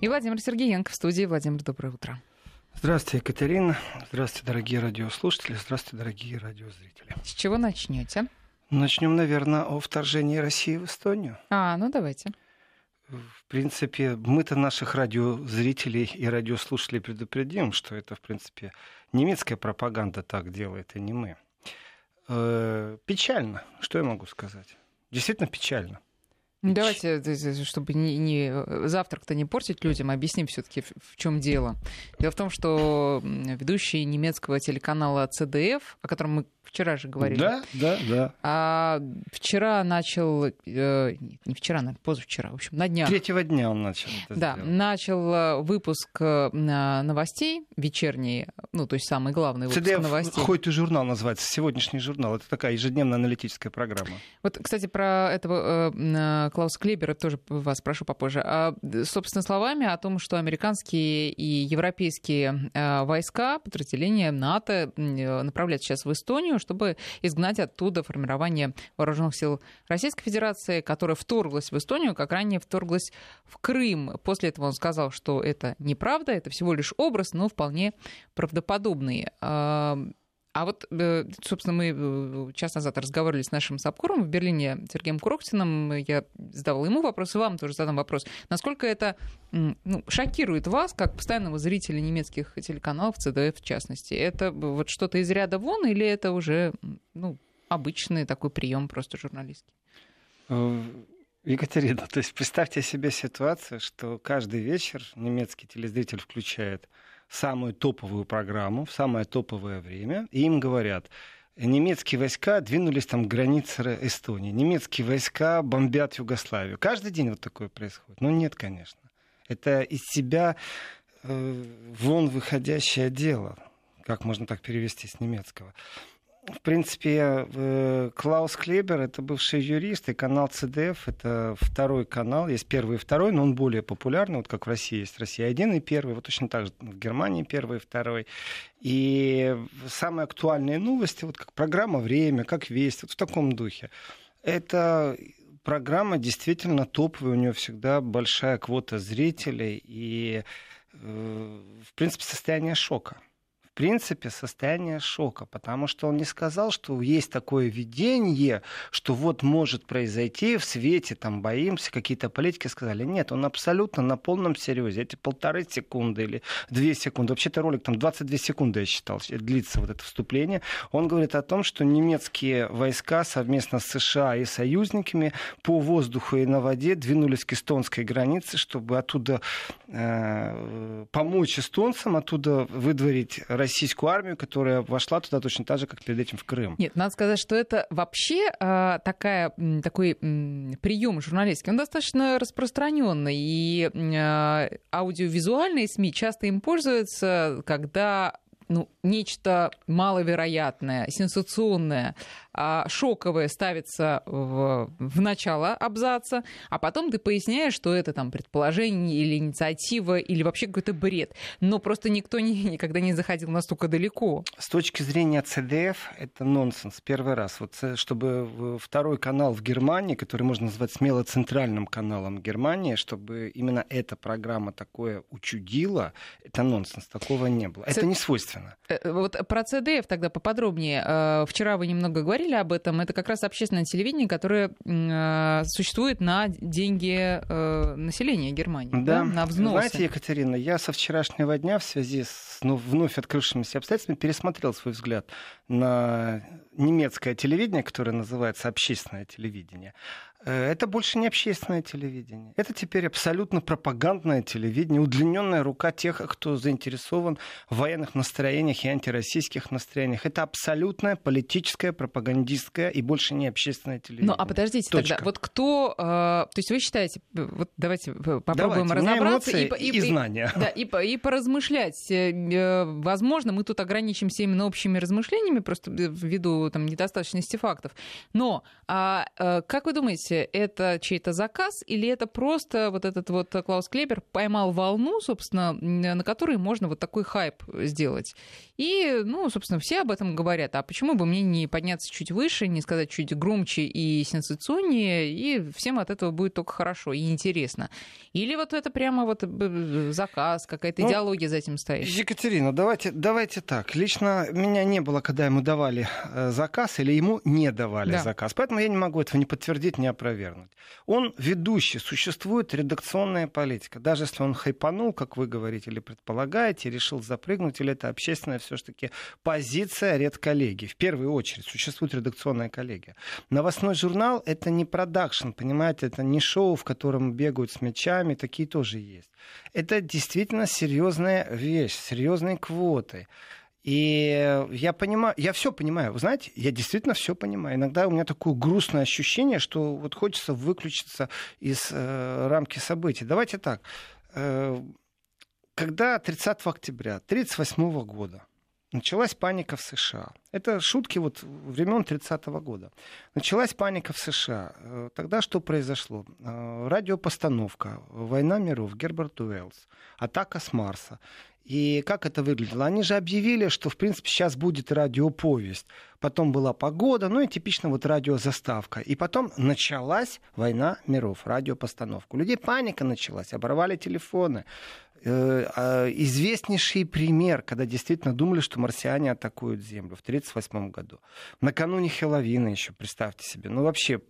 И Владимир Сергеенко в студии. Владимир, доброе утро. Здравствуйте, Екатерина. Здравствуйте, дорогие радиослушатели. Здравствуйте, дорогие радиозрители. С чего начнете? Начнем, наверное, о вторжении России в Эстонию. А, ну давайте. В принципе, мы-то наших радиозрителей и радиослушателей предупредим, что это, в принципе, немецкая пропаганда так делает, и не мы. Э, печально, что я могу сказать? Действительно печально. Ну, давайте, чтобы не, не, завтрак-то не портить людям, объясним все-таки, в чем дело. Дело в том, что ведущий немецкого телеканала CDF, о котором мы вчера же говорили. Да, да, да. А вчера начал, э, не вчера, наверное, позавчера, в общем, на днях. Третьего дня он начал это Да, сделать. начал э, выпуск э, новостей вечерний, ну, то есть самый главный выпуск CDF новостей. Хоть и журнал называется, сегодняшний журнал. Это такая ежедневная аналитическая программа. Вот, кстати, про этого э, Клауса Клебера тоже вас прошу попозже. А, собственно, словами о том, что американские и европейские э, войска, подразделения НАТО э, направляют сейчас в Эстонию, чтобы изгнать оттуда формирование вооруженных сил Российской Федерации, которая вторглась в Эстонию, как ранее вторглась в Крым. После этого он сказал, что это неправда, это всего лишь образ, но вполне правдоподобный. А вот, собственно, мы час назад разговаривали с нашим САПКОРом в Берлине Сергеем Курохтиным. Я задавала ему вопрос, и вам тоже задам вопрос. Насколько это ну, шокирует вас, как постоянного зрителя немецких телеканалов, ЦДФ в частности? Это вот что-то из ряда вон или это уже ну, обычный такой прием просто журналистский? Екатерина, то есть представьте себе ситуацию, что каждый вечер немецкий телезритель включает самую топовую программу в самое топовое время, и им говорят, немецкие войска двинулись там к границе Эстонии, немецкие войска бомбят Югославию. Каждый день вот такое происходит. Ну нет, конечно. Это из себя э, вон выходящее дело, как можно так перевести с немецкого в принципе, э, Клаус Клебер — это бывший юрист, и канал CDF — это второй канал. Есть первый и второй, но он более популярный. Вот как в России есть «Россия-1» и первый, вот точно так же в Германии первый и второй. И самые актуальные новости, вот как программа «Время», как «Весть», вот в таком духе. Это программа действительно топовая, у нее всегда большая квота зрителей и, э, в принципе, состояние шока принципе, состояние шока, потому что он не сказал, что есть такое видение, что вот может произойти в свете, там, боимся, какие-то политики сказали. Нет, он абсолютно на полном серьезе. Эти полторы секунды или две секунды, вообще-то ролик там 22 секунды, я считал, длится вот это вступление. Он говорит о том, что немецкие войска совместно с США и союзниками по воздуху и на воде двинулись к эстонской границе, чтобы оттуда э, помочь эстонцам, оттуда выдворить российскую армию, которая вошла туда точно так же, как перед этим в Крым. Нет, надо сказать, что это вообще э, такая, такой э, прием журналистский, он достаточно распространенный. И э, аудиовизуальные СМИ часто им пользуются, когда ну, нечто маловероятное, сенсационное, шоковое ставится в, в начало абзаца, а потом ты поясняешь, что это там предположение или инициатива, или вообще какой-то бред. Но просто никто не, никогда не заходил настолько далеко. С точки зрения CDF это нонсенс. Первый раз. Вот, э, чтобы второй канал в Германии, который можно назвать смело центральным каналом Германии, чтобы именно эта программа такое учудила, это нонсенс. Такого не было. Это не свойственно. Э, вот про CDF тогда поподробнее. Э, вчера вы немного говорили об этом. Это как раз общественное телевидение, которое э, существует на деньги населения Германии, да, да? на взносы. Знаете, Екатерина, я со вчерашнего дня в связи с ну, вновь открывшимися обстоятельствами пересмотрел свой взгляд на немецкое телевидение, которое называется общественное телевидение. Э, это больше не общественное телевидение. Это теперь абсолютно пропагандное телевидение, удлиненная рука тех, кто заинтересован в военных настроениях и антироссийских настроениях. Это абсолютное политическое, пропагандистское и больше не общественное телевидение. Ну, а подождите Точка. тогда, вот кто... Э, то есть вы считаете, вот давайте попробуем давайте, разобраться. и, и, и, знания. Да, и, и поразмышлять. Э, возможно, мы тут ограничимся именно общими размышлениями, просто ввиду там, недостаточности фактов. Но а, а, как вы думаете, это чей-то заказ или это просто вот этот вот Клаус Клебер поймал волну, собственно, на которой можно вот такой хайп сделать? И, ну, собственно, все об этом говорят. А почему бы мне не подняться чуть выше, не сказать чуть громче и сенсационнее, и всем от этого будет только хорошо и интересно? Или вот это прямо вот заказ, какая-то ну, идеология за этим стоит? Екатерина, давайте, давайте так. Лично меня не было, когда ему давали э, заказ или ему не давали да. заказ. Поэтому я не могу этого не подтвердить, не опровергнуть. Он ведущий, существует редакционная политика. Даже если он хайпанул, как вы говорите, или предполагаете, решил запрыгнуть, или это общественная все-таки позиция редколлегии. В первую очередь существует редакционная коллегия. Новостной журнал — это не продакшн, понимаете, это не шоу, в котором бегают с мячами, такие тоже есть. Это действительно серьезная вещь, серьезные квоты. И я понимаю, я все понимаю. Вы знаете, я действительно все понимаю. Иногда у меня такое грустное ощущение, что вот хочется выключиться из э, рамки событий. Давайте так. Э, когда 30 октября 1938 года началась паника в США. Это шутки вот времен 30-го года. Началась паника в США. Э, тогда что произошло? Э, радиопостановка «Война миров», Герберт Уэллс, «Атака с Марса». И как это выглядело? Они же объявили, что, в принципе, сейчас будет радиоповесть. Потом была погода, ну и типично вот радиозаставка. И потом началась война миров, радиопостановка. У людей паника началась, оборвали телефоны. Э, а, известнейший пример, когда действительно думали, что марсиане атакуют Землю в 1938 году. Накануне Хеловина еще, представьте себе. Ну, вообще,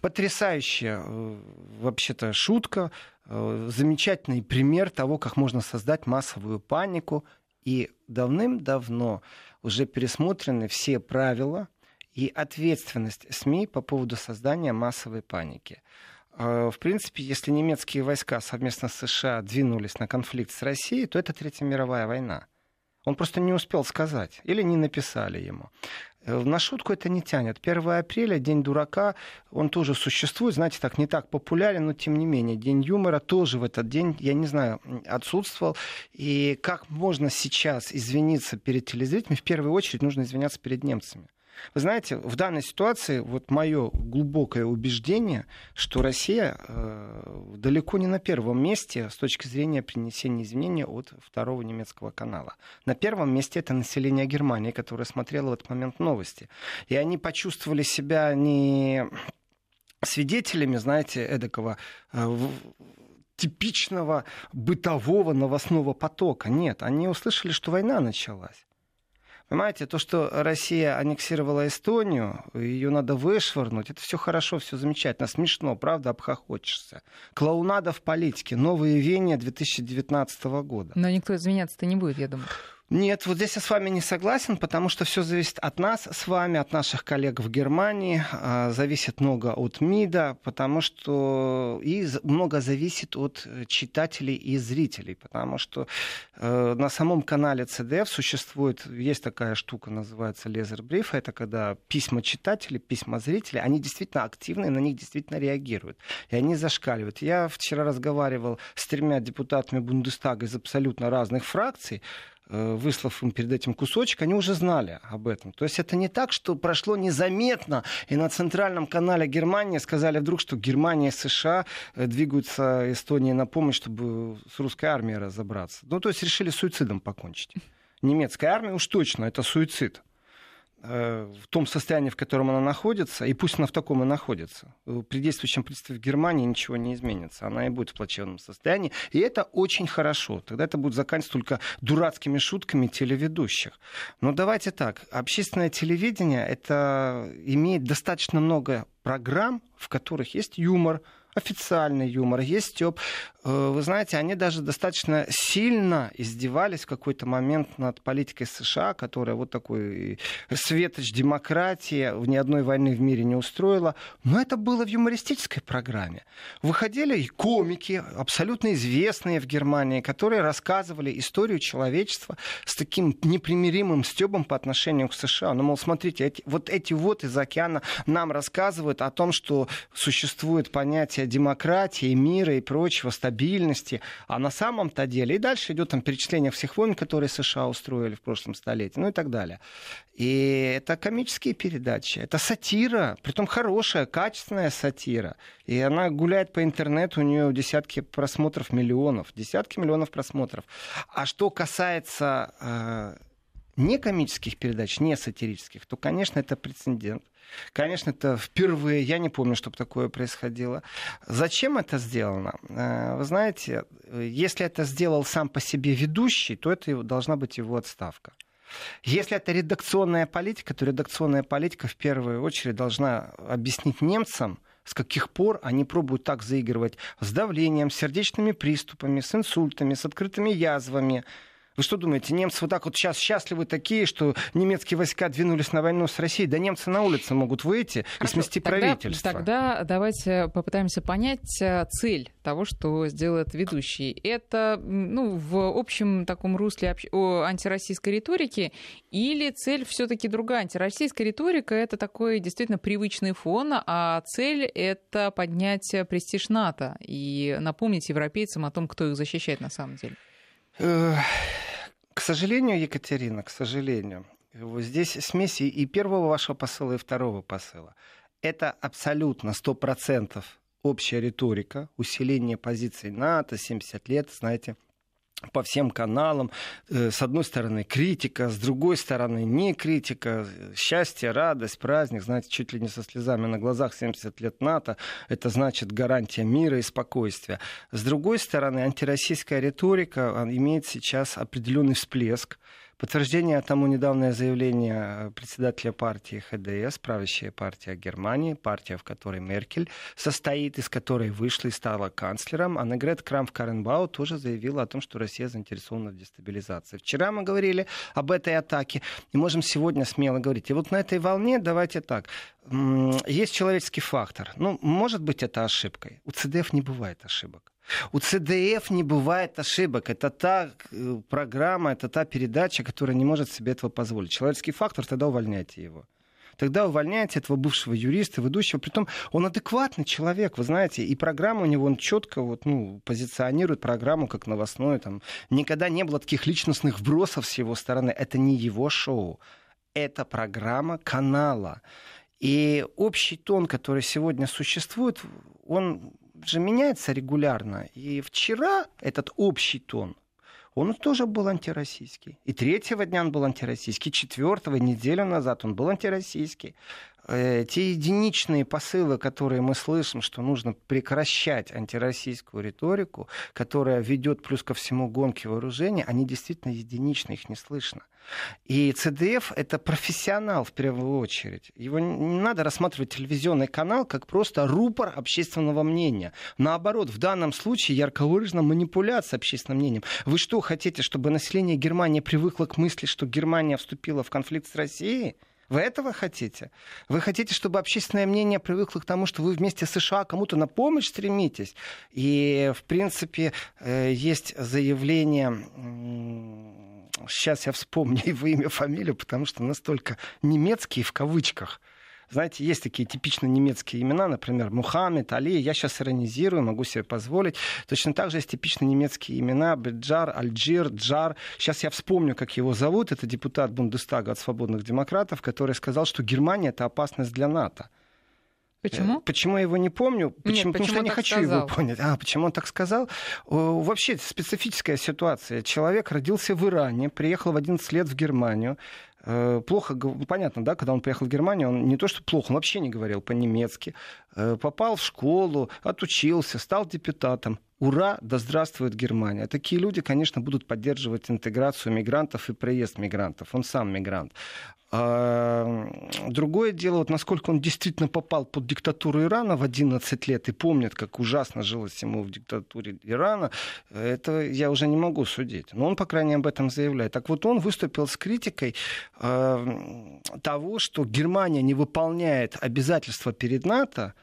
потрясающая э, вообще-то шутка, э, замечательный пример того, как можно создать массовую панику. И давным-давно уже пересмотрены все правила и ответственность СМИ по поводу создания массовой паники. А, в принципе, если немецкие войска совместно с США двинулись на конфликт с Россией, то это Третья мировая война. Он просто не успел сказать или не написали ему. Э, на шутку это не тянет. 1 апреля, День дурака, он тоже существует, знаете, так не так популярен, но тем не менее. День юмора тоже в этот день, я не знаю, отсутствовал. И как можно сейчас извиниться перед телезрителями? В первую очередь нужно извиняться перед немцами. Вы знаете, в данной ситуации вот мое глубокое убеждение, что Россия э, далеко не на первом месте с точки зрения принесения извинения от второго немецкого канала. На первом месте это население Германии, которое смотрело в этот момент новости. И они почувствовали себя не свидетелями, знаете, эдакого э, типичного бытового новостного потока. Нет, они услышали, что война началась. Понимаете, то, что Россия аннексировала Эстонию, ее надо вышвырнуть, это все хорошо, все замечательно, смешно, правда, обхохочешься. Клоунада в политике, новые веяния 2019 года. Но никто извиняться-то не будет, я думаю. Нет, вот здесь я с вами не согласен, потому что все зависит от нас с вами, от наших коллег в Германии, а, зависит много от МИДа, потому что и много зависит от читателей и зрителей, потому что э, на самом канале CDF существует, есть такая штука, называется лезер-бриф, это когда письма читателей, письма зрителей, они действительно активны, на них действительно реагируют, и они зашкаливают. Я вчера разговаривал с тремя депутатами Бундестага из абсолютно разных фракций, выслав им перед этим кусочек, они уже знали об этом. То есть это не так, что прошло незаметно, и на центральном канале Германии сказали вдруг, что Германия и США э, двигаются Эстонии на помощь, чтобы с русской армией разобраться. Ну, то есть решили суицидом покончить. Немецкая армия уж точно это суицид. Э, в том состоянии, в котором она находится, и пусть она в таком и находится. При действующем правительстве Германии ничего не изменится. Она и будет в плачевном состоянии. И это очень хорошо. Тогда это будет заканчиваться только дурацкими шутками телеведущих. Но давайте так. Общественное телевидение это имеет достаточно много программ, в которых есть юмор, официальный юмор, есть стёб. Э, вы знаете, они даже достаточно сильно издевались в какой-то момент над политикой США, которая вот такой светоч демократии в ни одной войны в мире не устроила. Но это было в юмористической программе. Выходили и комики, абсолютно известные в Германии, которые рассказывали историю человечества с таким непримиримым стебом по отношению к США. Ну, мол, смотрите, эти, вот эти вот из океана нам рассказывают о том, что существует понятие понятие демократии, мира и прочего, стабильности. А на самом-то деле, и дальше идет там перечисление всех войн, которые США устроили в прошлом столетии, ну и так далее. И это комические передачи, это сатира, притом хорошая, качественная сатира. И она гуляет по интернету, у нее десятки просмотров миллионов, десятки миллионов просмотров. А что касается э, не комических передач, не сатирических, то, конечно, это прецедент. Конечно, это впервые, я не помню, чтобы такое происходило. Зачем это сделано? Э, вы знаете, если это сделал сам по себе ведущий, то это должна быть его отставка. Если это редакционная политика, то редакционная политика в первую очередь должна объяснить немцам, с каких пор они пробуют так заигрывать с давлением, с сердечными приступами, с инсультами, с открытыми язвами, вы что думаете, немцы вот так вот сейчас счастливы такие, что немецкие войска двинулись на войну с Россией? Да немцы на улице могут выйти Хорошо, и смести тогда, правительство. Тогда давайте попытаемся понять э, цель того, что сделает ведущий. Это ну, в общем таком русле антироссийской риторики или цель все таки другая? Антироссийская риторика — это такой действительно привычный фон, а цель — это поднять престиж НАТО и напомнить европейцам о том, кто их защищает на самом деле. К сожалению, Екатерина, к сожалению, здесь смеси и первого вашего посыла, и второго посыла. Это абсолютно сто процентов общая риторика, усиление позиций НАТО, 70 лет, знаете, по всем каналам. Э, с одной стороны критика, с другой стороны не критика. Счастье, радость, праздник, знаете, чуть ли не со слезами на глазах 70 лет НАТО. Это значит гарантия мира и спокойствия. С другой стороны, антироссийская риторика имеет сейчас определенный всплеск. Подтверждение тому недавнее заявление председателя партии ХДС, правящая партия Германии, партия, в которой Меркель состоит, из которой вышла и стала канцлером. Аннегрет Крамф-Каренбау тоже заявила о том, что Россия заинтересована в дестабилизации. Вчера мы говорили об этой атаке и можем сегодня смело говорить. И вот на этой волне давайте так. Есть человеческий фактор. Ну, может быть, это ошибкой. У ЦДФ не бывает ошибок. У ЦДФ не бывает ошибок. Это та э, программа, это та передача, которая не может себе этого позволить. Человеческий фактор, тогда увольняйте его. Тогда увольняйте этого бывшего юриста, ведущего. Притом он адекватный человек, вы знаете, и программа у него, он четко вот, ну, позиционирует программу как новостную. Там. Никогда не было таких личностных вбросов с его стороны. Это не его шоу. Это программа канала. И общий тон, который сегодня существует, он же меняется регулярно. И вчера этот общий тон, он тоже был антироссийский. И третьего дня он был антироссийский, четвертого, неделю назад он был антироссийский. Э, те единичные посылы, которые мы слышим, что нужно прекращать антироссийскую риторику, которая ведет плюс ко всему гонки вооружения, они действительно единичны, их не слышно. И ЦДФ — это профессионал в первую очередь. Его не надо рассматривать телевизионный канал как просто рупор общественного мнения. Наоборот, в данном случае ярко выражена манипуляция общественным мнением. Вы что, хотите, чтобы население Германии привыкло к мысли, что Германия вступила в конфликт с Россией? Вы этого хотите? Вы хотите, чтобы общественное мнение привыкло к тому, что вы вместе с США кому-то на помощь стремитесь? И, в принципе, э, есть заявление сейчас я вспомню его имя, фамилию, потому что настолько немецкие в кавычках. Знаете, есть такие типично немецкие имена, например, Мухаммед, Али. Я сейчас иронизирую, могу себе позволить. Точно так же есть типично немецкие имена Беджар, Альджир, Джар. Сейчас я вспомню, как его зовут. Это депутат Бундестага от свободных демократов, который сказал, что Германия — это опасность для НАТО. Почему? Э, почему я его не помню? Почему? Нет, Потому что я не хочу сказал? его понять. А, почему он так сказал? Вообще специфическая ситуация. Человек родился в Иране, приехал в 11 лет в Германию, плохо, понятно, да, когда он приехал в Германию, он не то что плохо, он вообще не говорил по-немецки, э, попал в школу, отучился, стал депутатом. Ура, да здравствует Германия. Такие люди, конечно, будут поддерживать интеграцию мигрантов и приезд мигрантов. Он сам мигрант. А, другое дело, вот насколько он действительно попал под диктатуру Ирана в 11 лет и помнит, как ужасно жилось ему в диктатуре Ирана, это я уже не могу судить. Но он, по крайней мере, об этом заявляет. Так вот, он выступил с критикой э, того, что Германия не выполняет обязательства перед НАТО,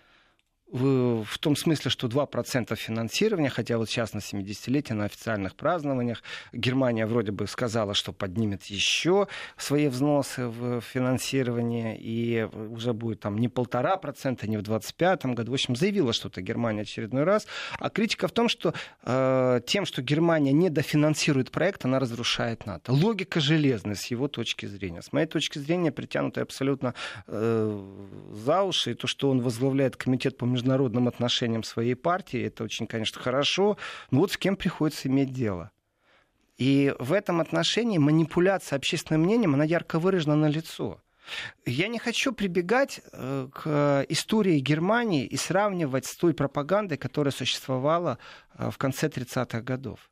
в том смысле, что 2% финансирования, хотя вот сейчас на 70-летие на официальных празднованиях Германия вроде бы сказала, что поднимет еще свои взносы в финансирование, и уже будет там не полтора процента, не в 25 году. В общем, заявила что-то Германия очередной раз. А критика в том, что э, тем, что Германия не дофинансирует проект, она разрушает НАТО. Логика железная с его точки зрения. С моей точки зрения, притянутая абсолютно э, за уши, и то, что он возглавляет комитет по международному международным отношениям своей партии. Это очень, конечно, хорошо. Но вот с кем приходится иметь дело. И в этом отношении манипуляция общественным мнением, она ярко выражена на лицо. Я не хочу прибегать э, к истории Германии и сравнивать с той пропагандой, которая существовала э, в конце 30-х годов.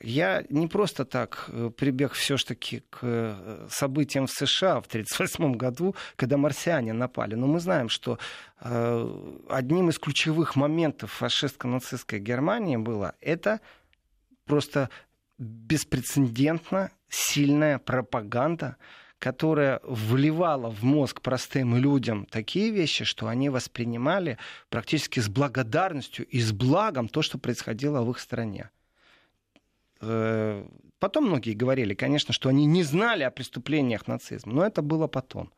Я не просто так э, прибег все-таки к э, событиям в США в 1938 году, когда марсиане напали. Но мы знаем, что э, одним из ключевых моментов фашистско-нацистской Германии было это просто беспрецедентно сильная пропаганда, которая вливала в мозг простым людям такие вещи, что они воспринимали практически с благодарностью и с благом то, что происходило в их стране. Э, потом многие говорили, конечно, что они не знали о преступлениях нацизма, но это было потом.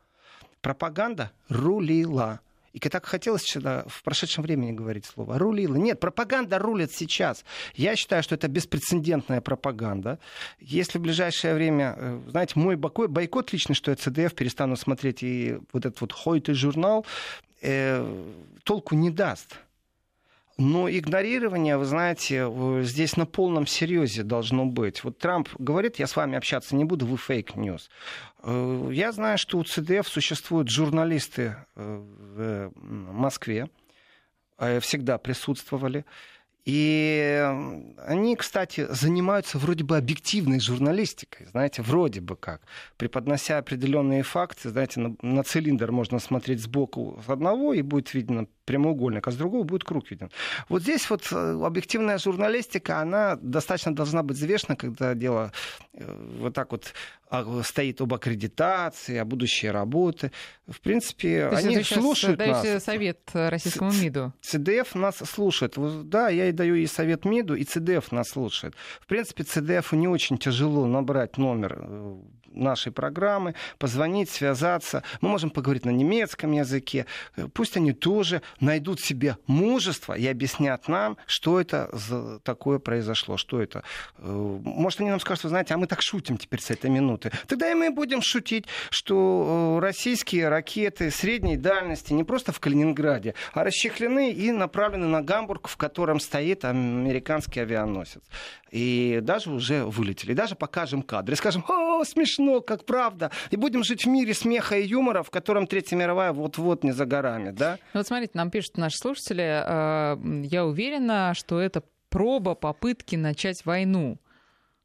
Пропаганда рулила. И так хотелось сюда в прошедшем времени говорить слово «рулила». Нет, пропаганда рулит сейчас. Я считаю, что это беспрецедентная пропаганда. Если в ближайшее время, э, знаете, мой бойкот личный, что я ZDF перестану смотреть и вот этот вот heute journal, э, толку не даст. Но игнорирование, вы знаете, здесь на полном серьезе должно быть. Вот Трамп говорит, я с вами общаться не буду, вы fake news. Э, я знаю, что у ЦДФ существуют журналисты э, в Москве, э, всегда присутствовали. И они, кстати, занимаются вроде бы объективной журналистикой, знаете, вроде бы как, преподнося определенные факты, знаете, на, на цилиндр можно смотреть сбоку с одного, и будет видно прямоугольник, а с другого будет круг виден. Вот здесь вот э, объективная журналистика, она достаточно должна быть взвешена, когда дело э, вот так вот а, стоит об аккредитации, о будущей работы. В принципе, То они слушают нас. совет российскому МИДу? ЦДФ нас слушает. Да, я и даю и совет МИДу, и ЦДФ нас слушает. В принципе, ЦДФ не очень тяжело набрать номер э, нашей программы, позвонить, связаться. Мы можем поговорить на немецком языке. Пусть они тоже найдут себе мужество и объяснят нам, что это за такое произошло, что это. Э, может, они нам скажут, вы знаете, а мы так шутим теперь с этой минуты. Тогда и мы будем шутить, что э, российские ракеты средней дальности не просто в Калининграде, а расчехлены и направлены на Гамбург, в котором стоит американский авианосец. И даже уже вылетели. И даже покажем кадры. Скажем, о, смешно, как правда. И будем жить в мире смеха и юмора, в котором Третья мировая вот-вот не за горами. Да? Ну вот смотрите, нам пишут наши слушатели, э, я уверена, что это проба попытки начать войну.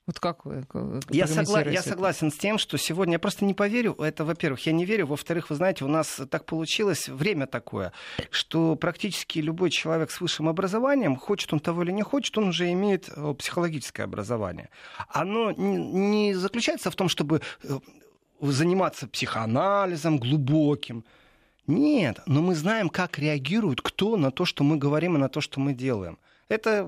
Вот как вы я, согла- я согласен с тем, что сегодня я просто не поверю. Это, во-первых, я не верю. Во-вторых, вы знаете, у нас так получилось время такое, что практически любой человек с высшим образованием, хочет он того или не хочет, он уже имеет э, психологическое образование. Оно не заключается в том, чтобы э, заниматься психоанализом глубоким. Нет, но мы знаем, как реагирует кто на то, что мы говорим и на то, что мы делаем. Это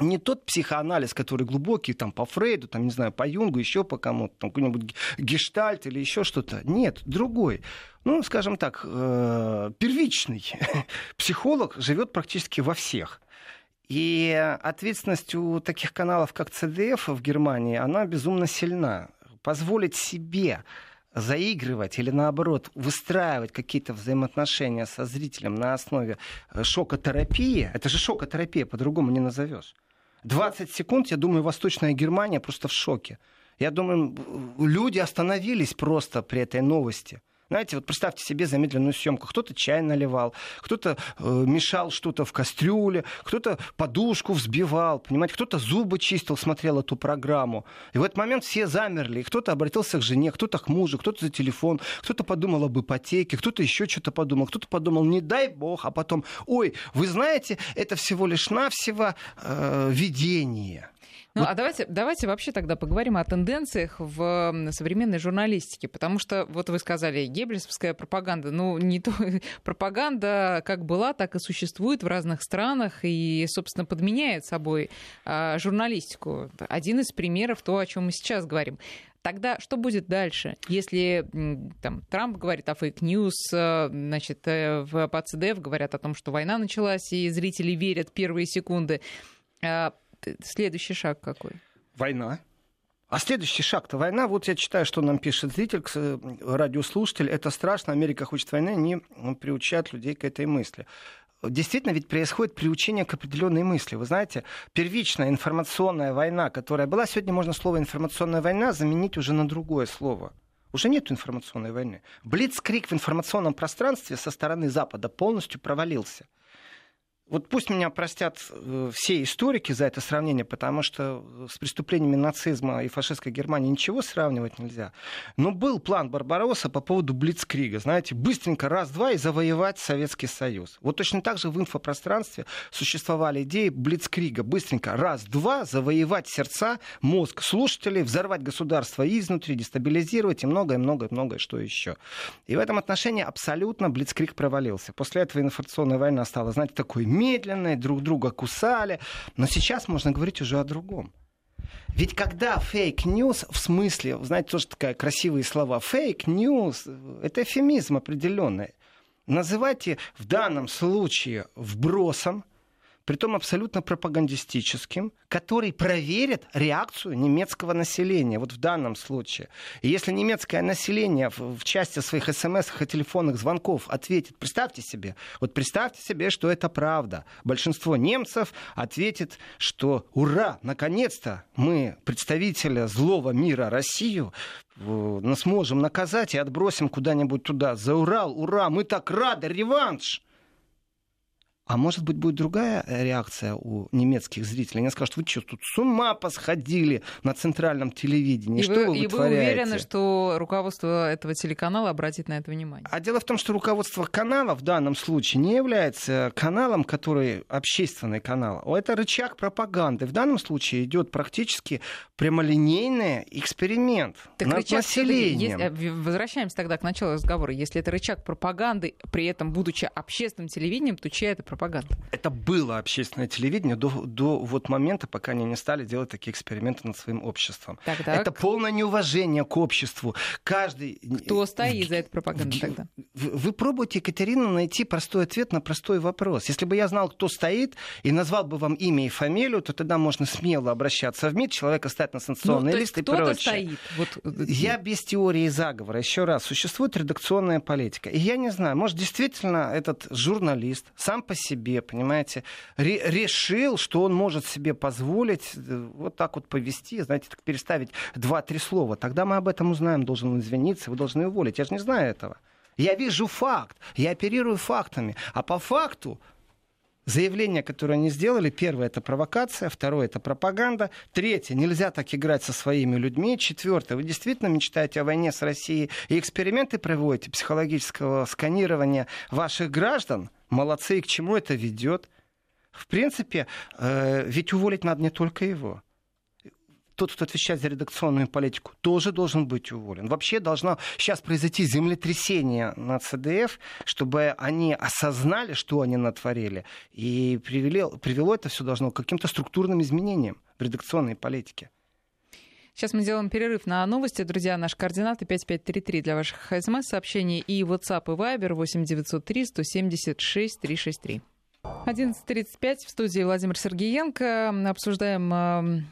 не тот психоанализ, который глубокий, там, по Фрейду, там, не знаю, по Юнгу, еще по кому-то, там, какой-нибудь гештальт или еще что-то. Нет, другой. Ну, скажем так, э, первичный психолог живет практически во всех. И ответственность у таких каналов, как CDF в Германии, она безумно сильна. Позволить себе заигрывать или наоборот выстраивать какие-то взаимоотношения со зрителем на основе э, шокотерапии, это же шокотерапия, по-другому не назовешь. 20 секунд, я думаю, Восточная Германия просто в шоке. Я думаю, люди остановились просто при этой новости. Знаете, вот представьте себе замедленную съемку. Кто-то чай наливал, кто-то э, мешал что-то в кастрюле, кто-то подушку взбивал, понимаете, кто-то зубы чистил, смотрел эту программу. И в этот момент все замерли. Кто-то обратился к жене, кто-то к мужу, кто-то за телефон, кто-то подумал об ипотеке, кто-то еще что-то подумал, кто-то подумал, не дай бог, а потом, ой, вы знаете, это всего лишь навсего э, видение. Ну, вот. а давайте, давайте вообще тогда поговорим о тенденциях в современной журналистике, потому что, вот вы сказали, геббельсовская пропаганда, ну, не то, пропаганда как была, так и существует в разных странах и, собственно, подменяет собой а, журналистику. Один из примеров то, о чем мы сейчас говорим. Тогда что будет дальше, если там, Трамп говорит о fake news, э, значит, э, в, по ZDF говорят о том, что война началась, и зрители верят первые секунды. Следующий шаг какой? Война. А следующий шаг-то война. Вот я читаю, что нам пишет зритель, радиослушатель. Это страшно, Америка хочет войны, они приучают людей к этой мысли. Действительно, ведь происходит приучение к определенной мысли. Вы знаете, первичная информационная война, которая была, сегодня можно слово информационная война заменить уже на другое слово. Уже нет информационной войны. Блицкрик в информационном пространстве со стороны Запада полностью провалился вот пусть меня простят э, все историки за это сравнение, потому что с преступлениями нацизма и фашистской Германии ничего сравнивать нельзя. Но был план Барбаросса по поводу Блицкрига. Знаете, быстренько раз-два и завоевать Советский Союз. Вот точно так же в инфопространстве существовали идеи Блицкрига. Быстренько раз-два завоевать сердца, мозг слушателей, взорвать государство изнутри, дестабилизировать и многое-многое-многое что еще. И в этом отношении абсолютно Блицкриг провалился. После этого информационная война стала, знаете, такой медленные, друг друга кусали. Но сейчас можно говорить уже о другом. Ведь когда fake news, в смысле, знаете, тоже такая красивые слова, fake news, это эвфемизм определенный. Называйте в данном случае вбросом, притом абсолютно пропагандистическим, который проверит реакцию немецкого населения, вот в данном случае. И если немецкое население в, в части своих смс и телефонных звонков ответит, представьте себе, вот представьте себе, что это правда. Большинство немцев ответит, что ура, наконец-то мы представителя злого мира Россию мы сможем наказать и отбросим куда-нибудь туда, за Урал, ура, мы так рады, реванш. А может быть, будет другая э, реакция у немецких зрителей? Они скажут, вы что, тут с ума посходили на центральном телевидении? И что вы, вы и вы уверены, что руководство этого телеканала обратит на это внимание? А дело в том, что руководство канала в данном случае не является каналом, который общественный канал. Это рычаг пропаганды. В данном случае идет практически прямолинейный эксперимент так над рычаг, населением. Если, возвращаемся тогда к началу разговора. Если это рычаг пропаганды, при этом будучи общественным телевидением, то чья это пропаганда? Пропаганда. Это было общественное телевидение до, до вот момента, пока они не стали делать такие эксперименты над своим обществом. Так, так. Это полное неуважение к обществу. Каждый... Кто стоит за этой пропагандой тогда? Вы, пробуете, Екатерина, найти простой ответ на простой вопрос. Если бы я знал, кто стоит, и назвал бы вам имя и фамилию, то тогда можно смело обращаться в МИД, человека стать на санкционный ну, лист и прочее. Стоит. Вот... Э, я без теории заговора. Еще раз, существует редакционная политика. И я не знаю, может, действительно этот журналист сам по себе, понимаете, ре- решил, что он может себе позволить э, вот так вот повести, знаете, так переставить два-три слова. Тогда мы об этом узнаем, должен извиниться, вы должны уволить. Я же не знаю этого. Я вижу факт, я оперирую фактами. А по факту заявление, которое они сделали, первое это провокация, второе это пропаганда, третье нельзя так играть со своими людьми, четвертое вы действительно мечтаете о войне с Россией и эксперименты проводите психологического сканирования ваших граждан, молодцы, и к чему это ведет? В принципе, э, ведь уволить надо не только его. Тот, кто отвечает за редакционную политику, тоже должен быть уволен. Вообще должно сейчас произойти землетрясение на ЦДФ, чтобы они осознали, что они натворили, и привели, привело это все должно к каким-то структурным изменениям в редакционной политике. Сейчас мы делаем перерыв на новости. Друзья, наши координаты 5533 для ваших смс-сообщений и WhatsApp и Viber 8903 176 363. 11.35 в студии Владимир Сергеенко. Обсуждаем эм,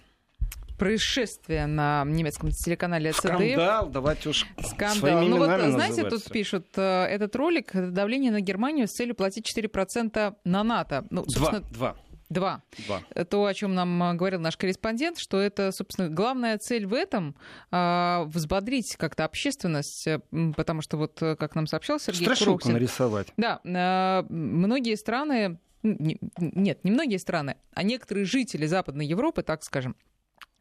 происшествие на немецком телеканале ЦДФ. Скандал, давайте уж Скандал. Ну вот, знаете, тут пишут, э, этот ролик давление на Германию с целью платить 4% на НАТО. Ну, собственно, два, два. Два. Два. То, о чем нам а, говорил наш корреспондент, что это, собственно, главная цель в этом а, взбодрить как-то общественность, э, потому что вот, э, как нам сообщал Сергей Страшилку Куроксин, нарисовать. Да, а, многие страны, нет, не многие страны, а некоторые жители Западной Европы, так скажем,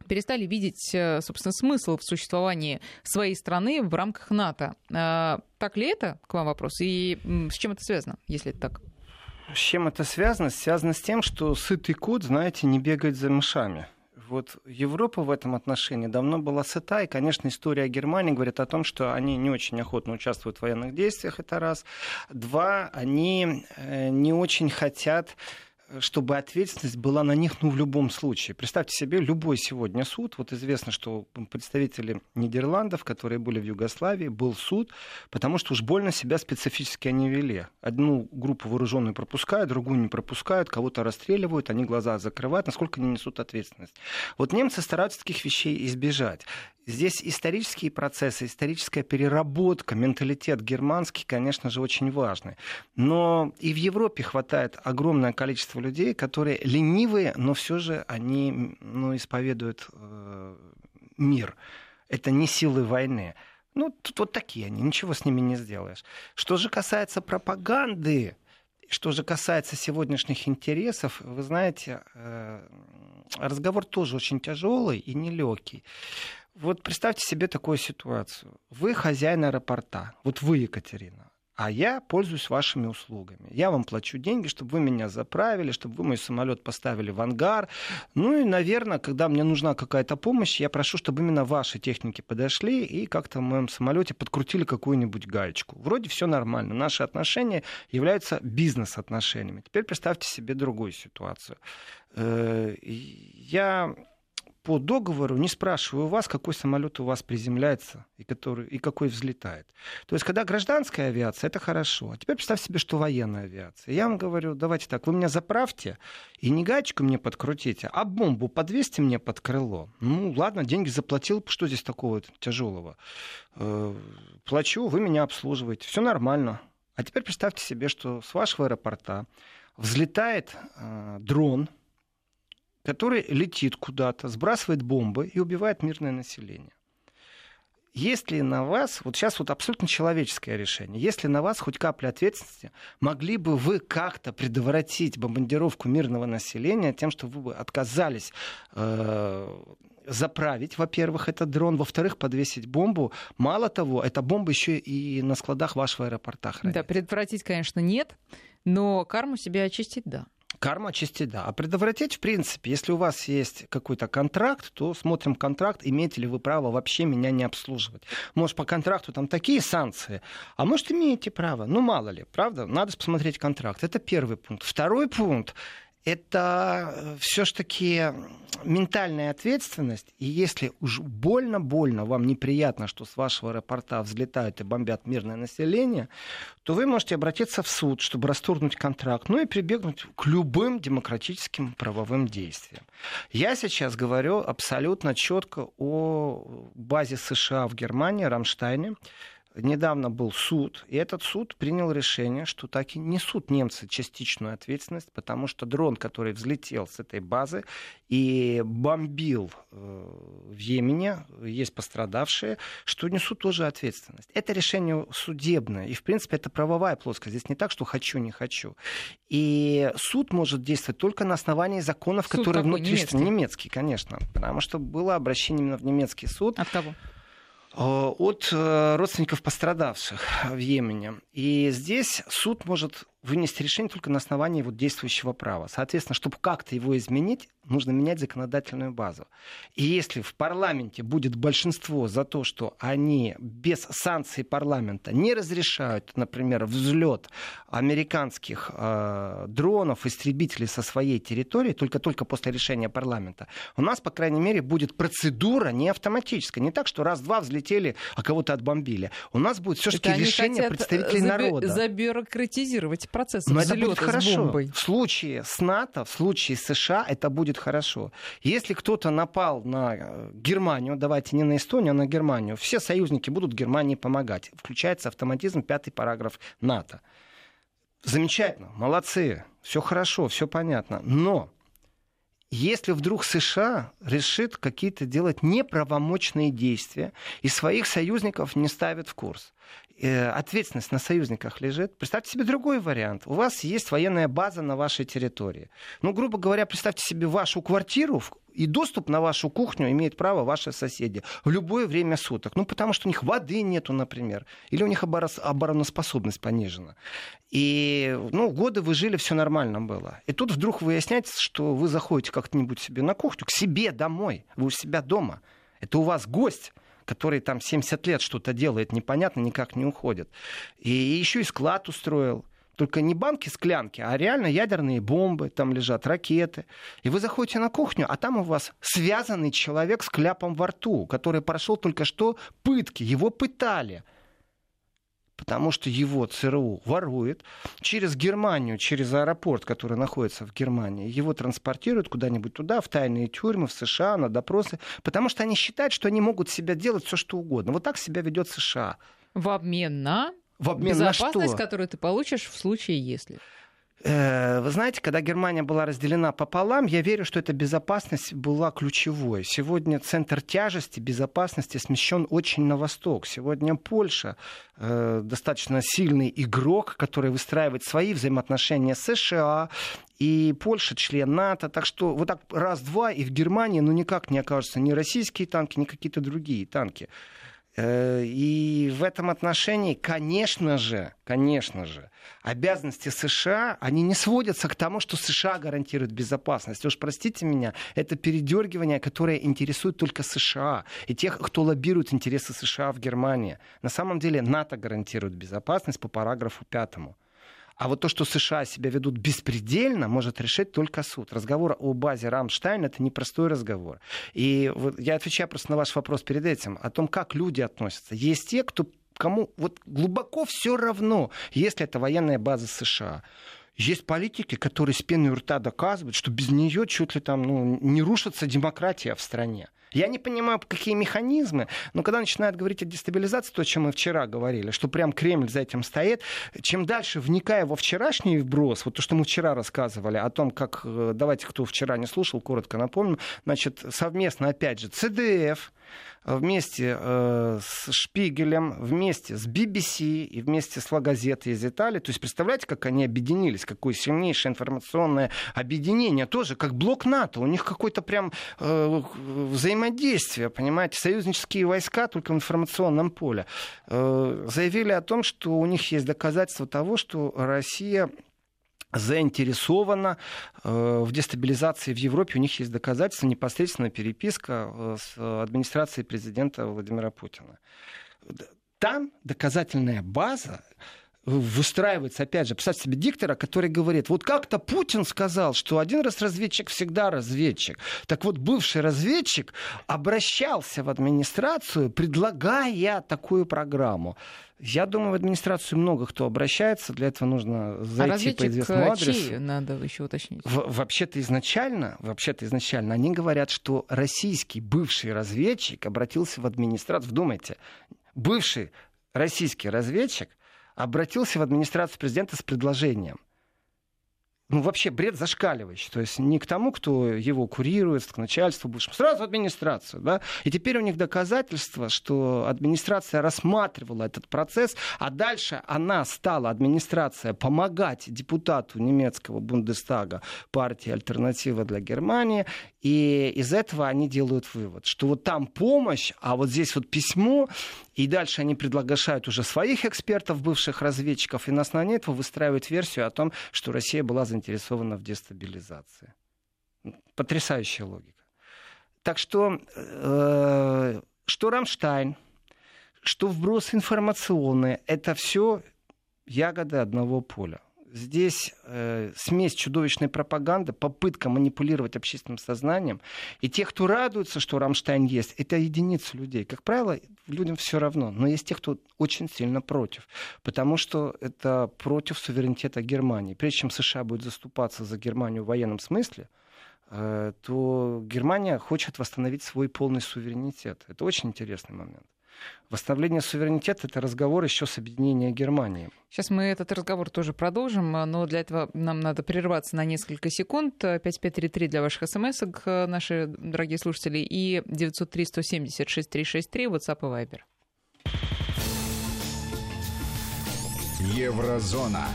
перестали видеть, э, собственно, смысл в существовании своей страны в рамках НАТО. Так ли это, к вам вопрос, и с чем это связано, если это так? С чем это связано? Связано с тем, что сытый кот, знаете, не бегает за мышами. Вот Европа в этом отношении давно была сыта, и, конечно, история Германии говорит о том, что они не очень охотно участвуют в военных действиях, это раз. Два, они э, не очень хотят чтобы ответственность была на них ну, в любом случае. Представьте себе, любой сегодня суд, вот известно, что представители Нидерландов, которые были в Югославии, был суд, потому что уж больно себя специфически они вели. Одну группу вооруженную пропускают, другую не пропускают, кого-то расстреливают, они глаза закрывают, насколько они несут ответственность. Вот немцы стараются таких вещей избежать. Здесь исторические процессы, историческая переработка, менталитет германский, конечно же, очень важный. Но и в Европе хватает огромное количество людей, которые ленивые, но все же они ну, исповедуют э, мир. Это не силы войны. Ну, тут вот такие они, ничего с ними не сделаешь. Что же касается пропаганды, что же касается сегодняшних интересов, вы знаете, э, разговор тоже очень тяжелый и нелегкий. Вот представьте себе такую ситуацию. Вы хозяин аэропорта, вот вы, Екатерина, а я пользуюсь вашими услугами. Я вам плачу деньги, чтобы вы меня заправили, чтобы вы мой самолет поставили в ангар. Ну и, наверное, когда мне нужна какая-то помощь, я прошу, чтобы именно ваши техники подошли и как-то в моем самолете подкрутили какую-нибудь гаечку. Вроде все нормально. Наши отношения являются бизнес-отношениями. Теперь представьте себе другую ситуацию. Э, я по договору не спрашиваю вас, какой самолет у вас приземляется и, который, и какой взлетает. То есть, когда гражданская авиация, это хорошо. А теперь представьте себе, что военная авиация. Я вам говорю, давайте так, вы меня заправьте и не гаечку мне подкрутите, а бомбу подвесьте мне под крыло. Ну, ладно, деньги заплатил, что здесь такого тяжелого? Э, плачу, вы меня обслуживаете, все нормально. А теперь представьте себе, что с вашего аэропорта взлетает э, дрон, который летит куда-то, сбрасывает бомбы и убивает мирное население. Если на вас, вот сейчас вот абсолютно человеческое решение, если на вас хоть капля ответственности, могли бы вы как-то предотвратить бомбардировку мирного населения тем, что вы бы отказались э, заправить, во-первых, этот дрон, во-вторых, подвесить бомбу. Мало того, эта бомба еще и на складах вашего аэропорта хранится. Да, предотвратить, конечно, нет, но карму себе очистить, да. Карма очистить, да. А предотвратить, в принципе, если у вас есть какой-то контракт, то смотрим контракт, имеете ли вы право вообще меня не обслуживать. Может, по контракту там такие санкции, а может, имеете право. Ну, мало ли, правда? Надо посмотреть контракт. Это первый пункт. Второй пункт это э, все-таки ментальная ответственность. И если уж больно-больно вам неприятно, что с вашего аэропорта взлетают и бомбят мирное население, то вы можете обратиться в суд, чтобы расторгнуть контракт, ну и прибегнуть к любым демократическим правовым действиям. Я сейчас говорю абсолютно четко о базе США в Германии, Рамштайне, недавно был суд, и этот суд принял решение, что так и несут немцы частичную ответственность, потому что дрон, который взлетел с этой базы и бомбил э, в Йемене, есть пострадавшие, что несут тоже ответственность. Это решение судебное, и, в принципе, это правовая плоскость. Здесь не так, что хочу, не хочу. И суд может действовать только на основании законов, суд которые внутри... Немецкий? немецкий, конечно, потому что было обращение именно в немецкий суд. От кого? Э, от э, родственников пострадавших в Йемене. И здесь суд может вынести решение только на основании вот действующего права. Соответственно, чтобы как-то его изменить, нужно менять законодательную базу. И если в парламенте будет большинство за то, что они без санкций парламента не разрешают, например, взлет американских э, дронов, истребителей со своей территории, только-только после решения парламента, у нас, по крайней мере, будет процедура не автоматическая. Не так, что раз-два взлетели, а кого-то отбомбили. У нас будет все-таки решение представителей заби- народа. Забюрократизировать процесс Но это будет хорошо. Бомбой. В случае с НАТО, в случае с США это будет хорошо. Если кто-то напал на э, Германию, давайте не на Эстонию, а на Германию, все союзники будут Германии помогать. Включается автоматизм, пятый параграф НАТО. Замечательно, молодцы, все хорошо, все понятно. Но если вдруг США решит какие-то делать неправомочные действия и своих союзников не ставит в курс, ответственность на союзниках лежит. Представьте себе другой вариант. У вас есть военная база на вашей территории. Ну, грубо говоря, представьте себе вашу квартиру, И доступ на вашу кухню имеют право ваши соседи в любое время суток. Ну, потому что у них воды нету, например. Или у них обороноспособность понижена. И, ну, годы вы жили, все нормально было. И тут вдруг выясняется, что вы заходите как-нибудь себе на кухню, к себе домой. Вы у себя дома. Это у вас гость который там 70 лет что-то делает, непонятно, никак не уходит. И еще и склад устроил. Только не банки, склянки, а реально ядерные бомбы, там лежат ракеты. И вы заходите на кухню, а там у вас связанный человек с кляпом во рту, который прошел только что пытки, его пытали потому что его ЦРУ ворует через Германию, через аэропорт, который находится в Германии. Его транспортируют куда-нибудь туда, в тайные тюрьмы, в США, на допросы, потому что они считают, что они могут себя делать все, что угодно. Вот так себя ведет США. В обмен на в обмен безопасность, на что? которую ты получишь в случае, если. Э, вы знаете, когда Германия была разделена пополам, я верю, что эта безопасность была ключевой. Сегодня центр тяжести безопасности смещен очень на восток. Сегодня Польша э, достаточно сильный игрок, который выстраивает свои взаимоотношения с США, и Польша член НАТО. Так что вот так раз-два, и в Германии ну никак не окажутся ни российские танки, ни какие-то другие танки. Э, и в этом отношении, конечно же, конечно же, обязанности США, они не сводятся к тому, что США гарантирует безопасность. Уж простите меня, это передергивание, которое интересует только США и тех, кто лоббирует интересы США в Германии. На самом деле НАТО гарантирует безопасность по параграфу пятому. А вот то, что США себя ведут беспредельно, может решить только суд. Разговор о базе Рамштайн — это непростой разговор. И вот я отвечаю просто на ваш вопрос перед этим, о том, как люди относятся. Есть те, кто кому вот глубоко все равно, если это военная база США. Есть политики, которые с пеной у рта доказывают, что без нее чуть ли там ну, не рушится демократия в стране. Я не понимаю, какие механизмы, но когда начинают говорить о дестабилизации, то, о чем мы вчера говорили, что прям Кремль за этим стоит, чем дальше вникая во вчерашний вброс, вот то, что мы вчера рассказывали о том, как, э, давайте, кто вчера не слушал, коротко напомню, значит, совместно, опять же, ЦДФ, вместе э, с Шпигелем, вместе с BBC и вместе с Лагазетой из Италии. То есть представляете, как они объединились, какое сильнейшее информационное объединение, тоже как блок НАТО. У них какое-то прям э, взаимодействие, понимаете, союзнические войска только в информационном поле. Э, заявили о том, что у них есть доказательства того, что Россия заинтересована э, в дестабилизации в Европе. У них есть доказательства, непосредственная переписка э, с администрацией президента Владимира Путина. Там доказательная база выстраивается, опять же, представьте себе диктора, который говорит, вот как-то Путин сказал, что один раз разведчик всегда разведчик. Так вот, бывший разведчик обращался в администрацию, предлагая такую программу. Я думаю, в администрацию много кто обращается, для этого нужно а зайти а по известному адресу. Чей, надо еще уточнить. В, вообще-то изначально, вообще-то изначально они говорят, что российский бывший разведчик обратился в администрацию. Вдумайте, бывший российский разведчик обратился в администрацию президента с предложением – ну, вообще бред зашкаливающий. То есть не к тому, кто его курирует, к начальству бывшему, сразу в администрацию. Да? И теперь у них доказательства, что администрация рассматривала этот процесс, а дальше она стала, администрация, помогать депутату немецкого Бундестага партии «Альтернатива для Германии». И из этого они делают вывод, что вот там помощь, а вот здесь вот письмо, и дальше они приглашают уже своих экспертов, бывших разведчиков, и на основании этого выстраивают версию о том, что Россия была заинтересована в дестабилизации. Потрясающая логика. Так что, э, что Рамштайн, что вброс информационный, это все ягоды одного поля здесь э, смесь чудовищной пропаганды, попытка манипулировать общественным сознанием. И те, кто радуется, что Рамштайн есть, это единицы людей. Как правило, людям все равно. Но есть те, кто очень сильно против. Потому что это против суверенитета Германии. Прежде чем США будет заступаться за Германию в военном смысле, э, то Германия хочет восстановить свой полный суверенитет. Это очень интересный момент. Восстановление суверенитета — это разговор еще с объединением Германии. Сейчас мы этот разговор тоже продолжим, но для этого нам надо прерваться на несколько секунд. 5533 для ваших смс наши дорогие слушатели, и 903-170-6363, WhatsApp и Viber. Еврозона.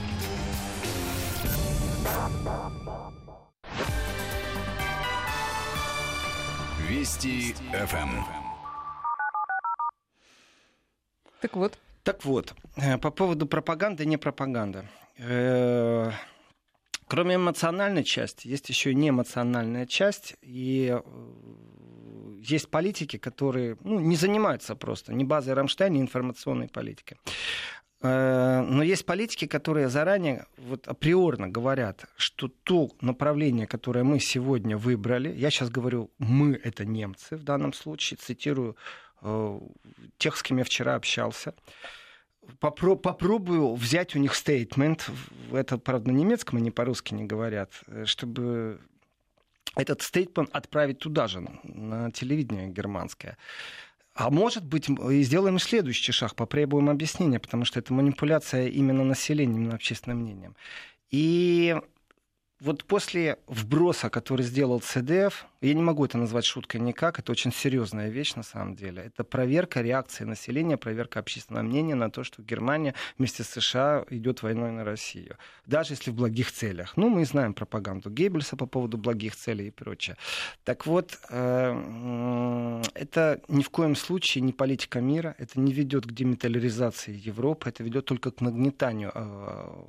Вести ФМ. Так вот. Так вот, э, по поводу пропаганды и не пропаганды. Э, кроме эмоциональной части, есть еще и неэмоциональная часть. И э, есть политики, которые ну, не занимаются просто ни базой Рамштайн, ни информационной политикой. Но есть политики, которые заранее вот априорно говорят, что то направление, которое мы сегодня выбрали, я сейчас говорю «мы» — это немцы в данном случае, цитирую тех, с кем я вчера общался, попро- попробую взять у них стейтмент, это, правда, на немецком, они по-русски не говорят, э, чтобы этот стейтмент отправить туда же, на телевидение германское. А может быть, и сделаем следующий шаг, потребуем объяснения, потому что это манипуляция именно населением, именно общественным мнением. И вот после вброса, который сделал ЦДФ, я не могу это назвать шуткой никак, это очень серьезная вещь на самом деле. Это проверка реакции населения, проверка общественного мнения на то, что Германия вместе с США идет войной на Россию. Даже если в благих целях. Ну, мы знаем пропаганду Геббельса по поводу благих целей и прочее. Так вот, э, это ни в коем случае не политика мира, это не ведет к демилитаризации Европы, это ведет только к нагнетанию э,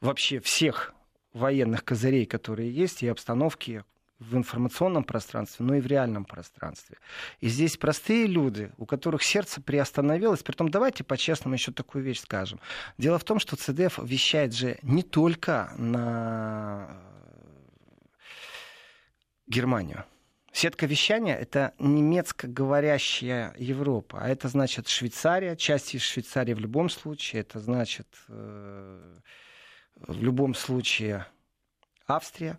вообще всех военных козырей, которые есть, и обстановки в информационном пространстве, но и в реальном пространстве. И здесь простые люди, у которых сердце приостановилось. Притом давайте по-честному еще такую вещь скажем. Дело в том, что ЦДФ вещает же не только на Германию. Сетка вещания — это немецкоговорящая Европа, а это значит Швейцария, часть из Швейцарии в любом случае, это значит э, в любом случае Австрия.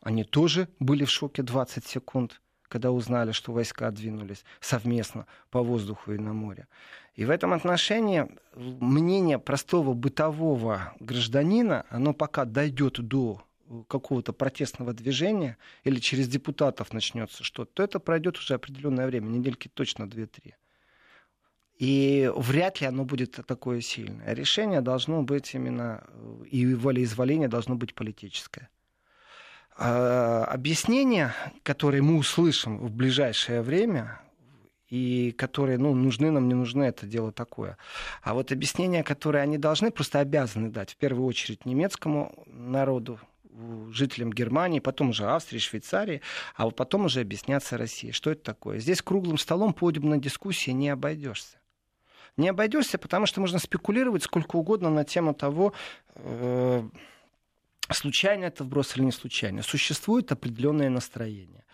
Они тоже были в шоке 20 секунд, когда узнали, что войска двинулись совместно по воздуху и на море. И в этом отношении мнение простого бытового гражданина, оно пока дойдет до какого-то протестного движения или через депутатов начнется что-то, то это пройдет уже определенное время, недельки точно 2-3. И вряд ли оно будет такое сильное. Решение должно быть именно, э, и волеизволение должно быть политическое. А, объяснения, которые мы услышим в ближайшее время, и которые ну, нужны нам, не нужны, это дело такое. А вот объяснения, которые они должны, просто обязаны дать, в первую очередь немецкому народу, жителям Германии, потом уже Австрии, Швейцарии, а вот потом уже объясняться России. Что это такое? Здесь круглым столом подобной дискуссии не обойдешься не обойдешься, потому что можно спекулировать сколько угодно на тему того, э, случайно это вброс или не случайно. Существует определенное настроение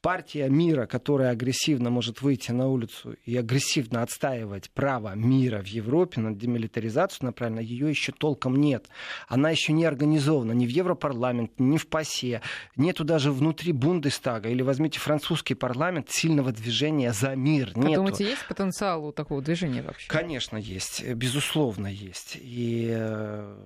партия мира, которая агрессивно может выйти на улицу и агрессивно отстаивать право мира в Европе на демилитаризацию направленно, ее еще толком нет. Она еще не организована ни в Европарламент, ни в ПАСЕ. Нету даже внутри Бундестага. Или возьмите французский парламент сильного движения за мир. Нету. думаете, есть потенциал у такого движения вообще? Конечно, есть. Безусловно, есть. И э,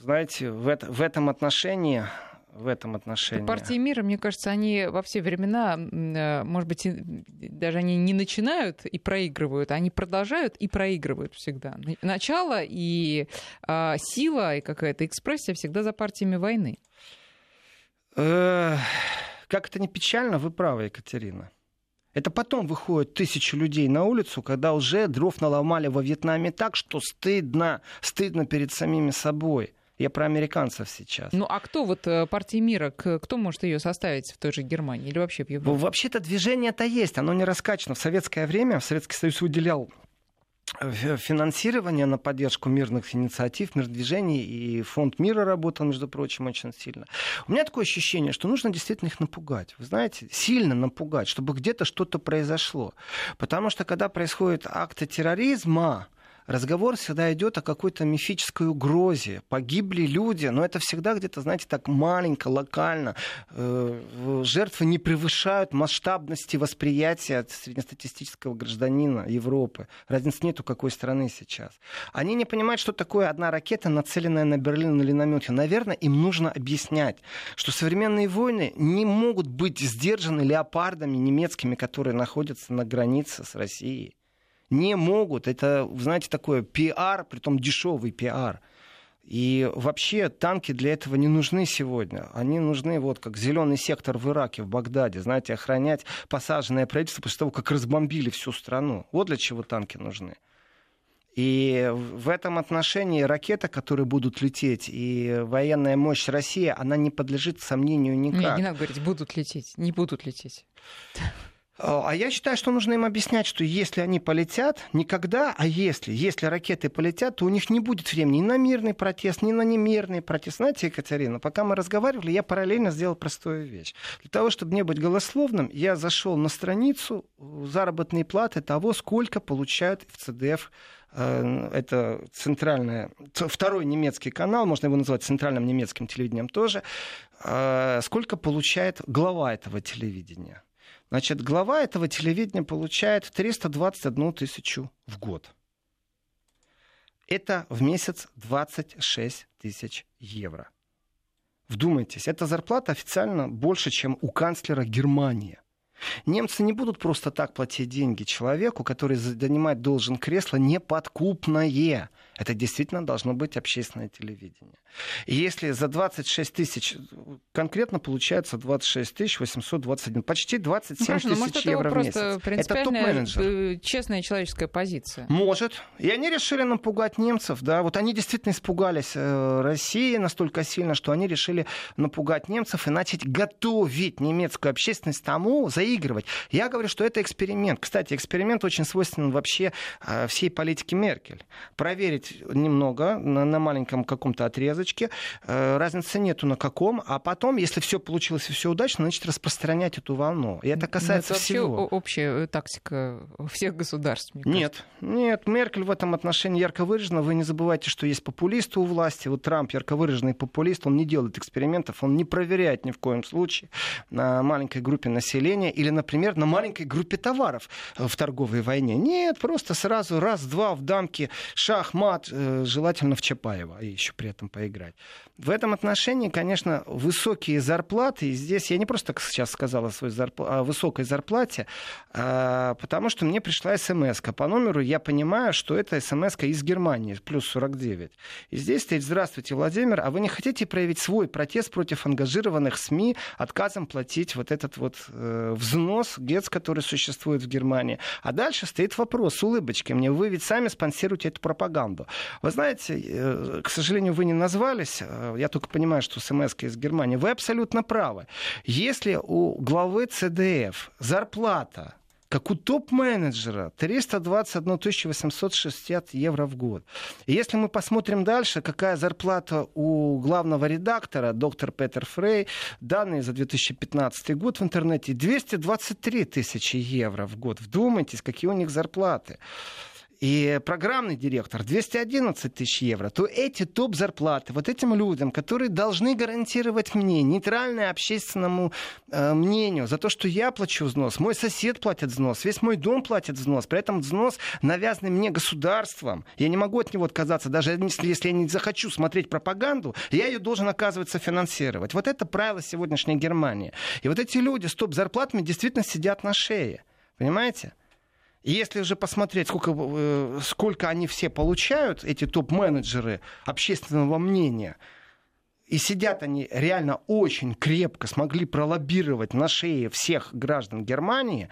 знаете, в, это, в этом отношении в этом отношении. Партии мира, мне кажется, они во все времена, э, может быть, даже они не начинают и проигрывают, они продолжают и проигрывают всегда. Начало и а, сила, и какая-то экспрессия всегда за партиями войны. Э, как это не печально, вы правы, Екатерина. Это потом выходят тысячи людей на улицу, когда уже дров наломали во Вьетнаме так, что стыдно, стыдно перед самими собой. Я про американцев сейчас. Ну а кто вот э, партия мира, кто может ее составить в той же Германии или вообще в Европе? Вообще-то движение-то есть, оно не раскачано. В советское время Советский Союз уделял э, финансирование на поддержку мирных инициатив, мирных движений, и фонд мира работал, между прочим, очень сильно. У меня такое ощущение, что нужно действительно их напугать. Вы знаете, сильно напугать, чтобы где-то что-то произошло. Потому что когда происходят акты терроризма, разговор всегда идет о какой-то мифической угрозе. Погибли люди, но это всегда где-то, знаете, так маленько, локально. Э, жертвы не превышают масштабности восприятия среднестатистического гражданина Европы. Разницы нет у какой страны сейчас. Они не понимают, что такое одна ракета, нацеленная на Берлин или на Мюнхен. Наверное, им нужно объяснять, что современные войны не могут быть сдержаны леопардами немецкими, которые находятся на границе с Россией не могут. Это, знаете, такое пиар, притом дешевый пиар. И вообще танки для этого не нужны сегодня. Они нужны вот как зеленый сектор в Ираке, в Багдаде, знаете, охранять посаженное правительство после того, как разбомбили всю страну. Вот для чего танки нужны. И в этом отношении ракеты, которые будут лететь, и военная мощь России, она не подлежит сомнению никак. Нет, не надо говорить, будут лететь, не будут лететь. А, а я считаю, что нужно им объяснять, что если они полетят, никогда, а если, если ракеты полетят, то у них не будет времени ни на мирный протест, ни на немирный протест. Знаете, Екатерина, пока мы разговаривали, я параллельно сделал простую вещь. Для того, чтобы не быть голословным, я зашел на страницу заработной платы того, сколько получают в ЦДФ э, это центральное, второй немецкий канал, можно его назвать центральным немецким телевидением тоже, э, сколько получает глава этого телевидения. Значит, глава этого телевидения получает 321 тысячу в год. Это в месяц 26 тысяч евро. Вдумайтесь, эта зарплата официально больше, чем у канцлера Германии. Немцы не будут просто так платить деньги человеку, который занимать должен кресло неподкупное. Это действительно должно быть общественное телевидение. И если за 26 тысяч, конкретно получается 26 тысяч 821, почти 27 ну, Хорошо, тысяч евро в месяц. Это топ-менеджер. Э, честная человеческая позиция. Может. И они решили напугать немцев. Да? Вот они действительно испугались э, России настолько сильно, что они решили напугать немцев и начать готовить немецкую общественность тому, заигрывать. Я говорю, что это эксперимент. Кстати, эксперимент очень свойственен вообще э, всей политике Меркель. Проверить немного на, на маленьком каком-то отрезочке. Э, разницы нету на каком. А потом, если все получилось и все удачно, значит распространять эту волну. И это ну, касается это всего. вообще общая тактика всех государств. нет, нет. Меркель в этом отношении ярко выражена. Вы не забывайте, что есть популисты у власти. Вот Трамп ярко выраженный популист. Он не делает экспериментов, он не проверяет ни в коем случае на маленькой группе населения или, например, на маленькой группе товаров в торговой войне. Нет, просто сразу раз-два в дамке шах, мат, мат, э, желательно в Чапаева, и еще при этом поиграть. В этом отношении, конечно, высокие зарплаты, и здесь я не просто сейчас сказал о, своей зарпл... о высокой зарплате, а, потому что мне пришла смс по номеру, я понимаю, что это смс из Германии, плюс 49. И здесь стоит «Здравствуйте, Владимир, а вы не хотите проявить свой протест против ангажированных СМИ отказом платить вот этот вот э, взнос ГЕЦ, который существует в Германии?» А дальше стоит вопрос с улыбочкой мне, вы ведь сами спонсируете эту пропаганду. Вы знаете, э, к сожалению, вы не назвались, э, я только понимаю, что смс из Германии. Вы абсолютно правы. Если у главы ЦДФ зарплата как у топ-менеджера 321 860 евро в год. И если мы посмотрим дальше, какая зарплата у главного редактора, доктор Петер Фрей, данные за 2015 год в интернете 223 тысячи евро в год. Вдумайтесь, какие у них зарплаты и программный директор 211 тысяч евро, то эти топ-зарплаты вот этим людям, которые должны гарантировать мне, нейтральное общественному э, мнению, за то, что я плачу взнос, мой сосед платит взнос, весь мой дом платит взнос, при этом взнос навязанный мне государством. Я не могу от него отказаться, даже если, если я не захочу смотреть пропаганду, я ее должен, оказывается, финансировать. Вот это правило сегодняшней Германии. И вот эти люди с топ-зарплатами действительно сидят на шее. Понимаете? Если же посмотреть, сколько, э, сколько они все получают, эти топ-менеджеры общественного мнения, и сидят они реально очень крепко, смогли пролоббировать на шее всех граждан Германии,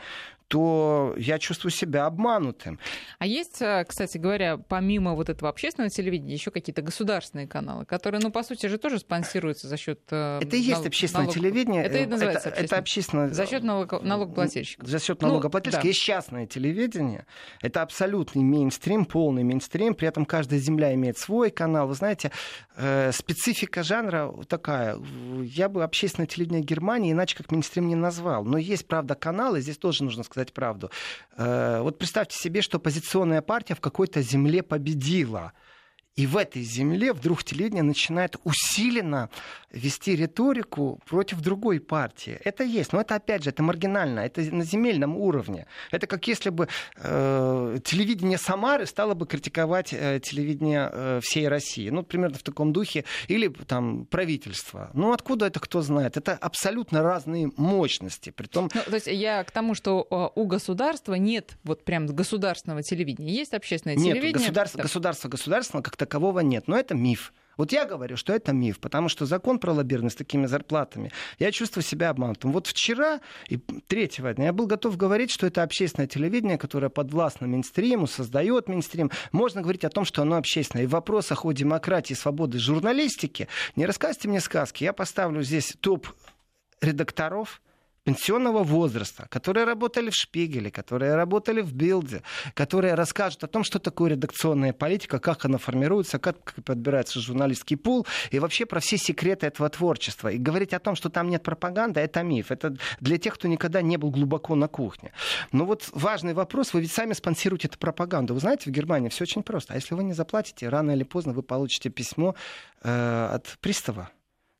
то я чувствую себя обманутым. А есть, э, кстати говоря, помимо вот этого общественного телевидения, еще какие-то государственные каналы, которые, ну, по сути же, тоже спонсируются за счет э, Это и есть общественное налог... телевидение. Это и называется это, это общественное... За счет налог... налогоплательщиков. За счет налогоплательщиков. Ну, да. Есть частное телевидение. Это абсолютный мейнстрим, полный мейнстрим. При этом каждая земля имеет свой канал. Вы знаете, э, специфика жанра такая. Я бы общественное телевидение Германии иначе как мейнстрим не назвал. Но есть, правда, каналы. Здесь тоже нужно сказать сказать правду. Э, вот представьте себе, что оппозиционная партия в какой-то земле победила. И в этой земле вдруг телевидение начинает усиленно вести риторику против другой партии. Это есть, но это опять же, это маргинально, это на земельном уровне. Это как если бы э, телевидение Самары стало бы критиковать э, телевидение э, всей России. Ну, примерно в таком духе. Или там правительство. Ну, откуда это кто знает? Это абсолютно разные мощности. Притом... Ну, то есть я к тому, что э, у государства нет вот прям государственного телевидения. Есть общественное нет, телевидение. Государство, государство, государство как такового нет. Но это миф. Вот я говорю, что это миф, потому что закон про лоббирование с такими зарплатами, я чувствую себя обманутым. Вот вчера и третьего дня я был готов говорить, что это общественное телевидение, которое подвластно Минстриму, создает Минстрим. Можно говорить о том, что оно общественное. И в вопросах о демократии, свободы журналистики не рассказывайте мне сказки. Я поставлю здесь топ редакторов, пенсионного возраста, которые работали в Шпигеле, которые работали в Билде, которые расскажут о том, что такое редакционная политика, как она формируется, как подбирается журналистский пул и вообще про все секреты этого творчества. И говорить о том, что там нет пропаганды, это миф. Это для тех, кто никогда не был глубоко на кухне. Но вот важный вопрос, вы ведь сами спонсируете эту пропаганду. Вы знаете, в Германии все очень просто. А если вы не заплатите, рано или поздно вы получите письмо э, от пристава,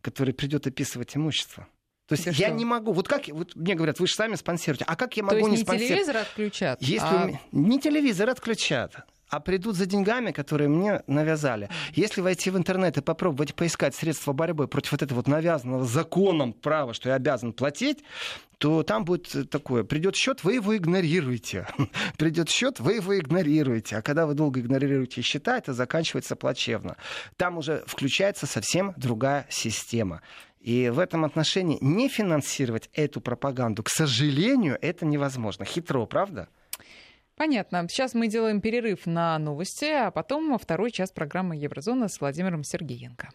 который придет описывать имущество. То есть я что? не могу. Вот как вот мне говорят, вы же сами спонсируете. А как я могу То есть не, не спонсировать? телевизор отключат? Если а... меня... Не телевизор отключат а придут за деньгами, которые мне навязали. Если войти в интернет и попробовать поискать средства борьбы против вот этого вот навязанного законом права, что я обязан платить, то там будет такое. Придет счет, вы его игнорируете. Придет счет, вы его игнорируете. А когда вы долго игнорируете счета, это заканчивается плачевно. Там уже включается совсем другая система. И в этом отношении не финансировать эту пропаганду, к сожалению, это невозможно. Хитро, правда? Понятно. Сейчас мы делаем перерыв на новости, а потом второй час программы Еврозона с Владимиром Сергеенко.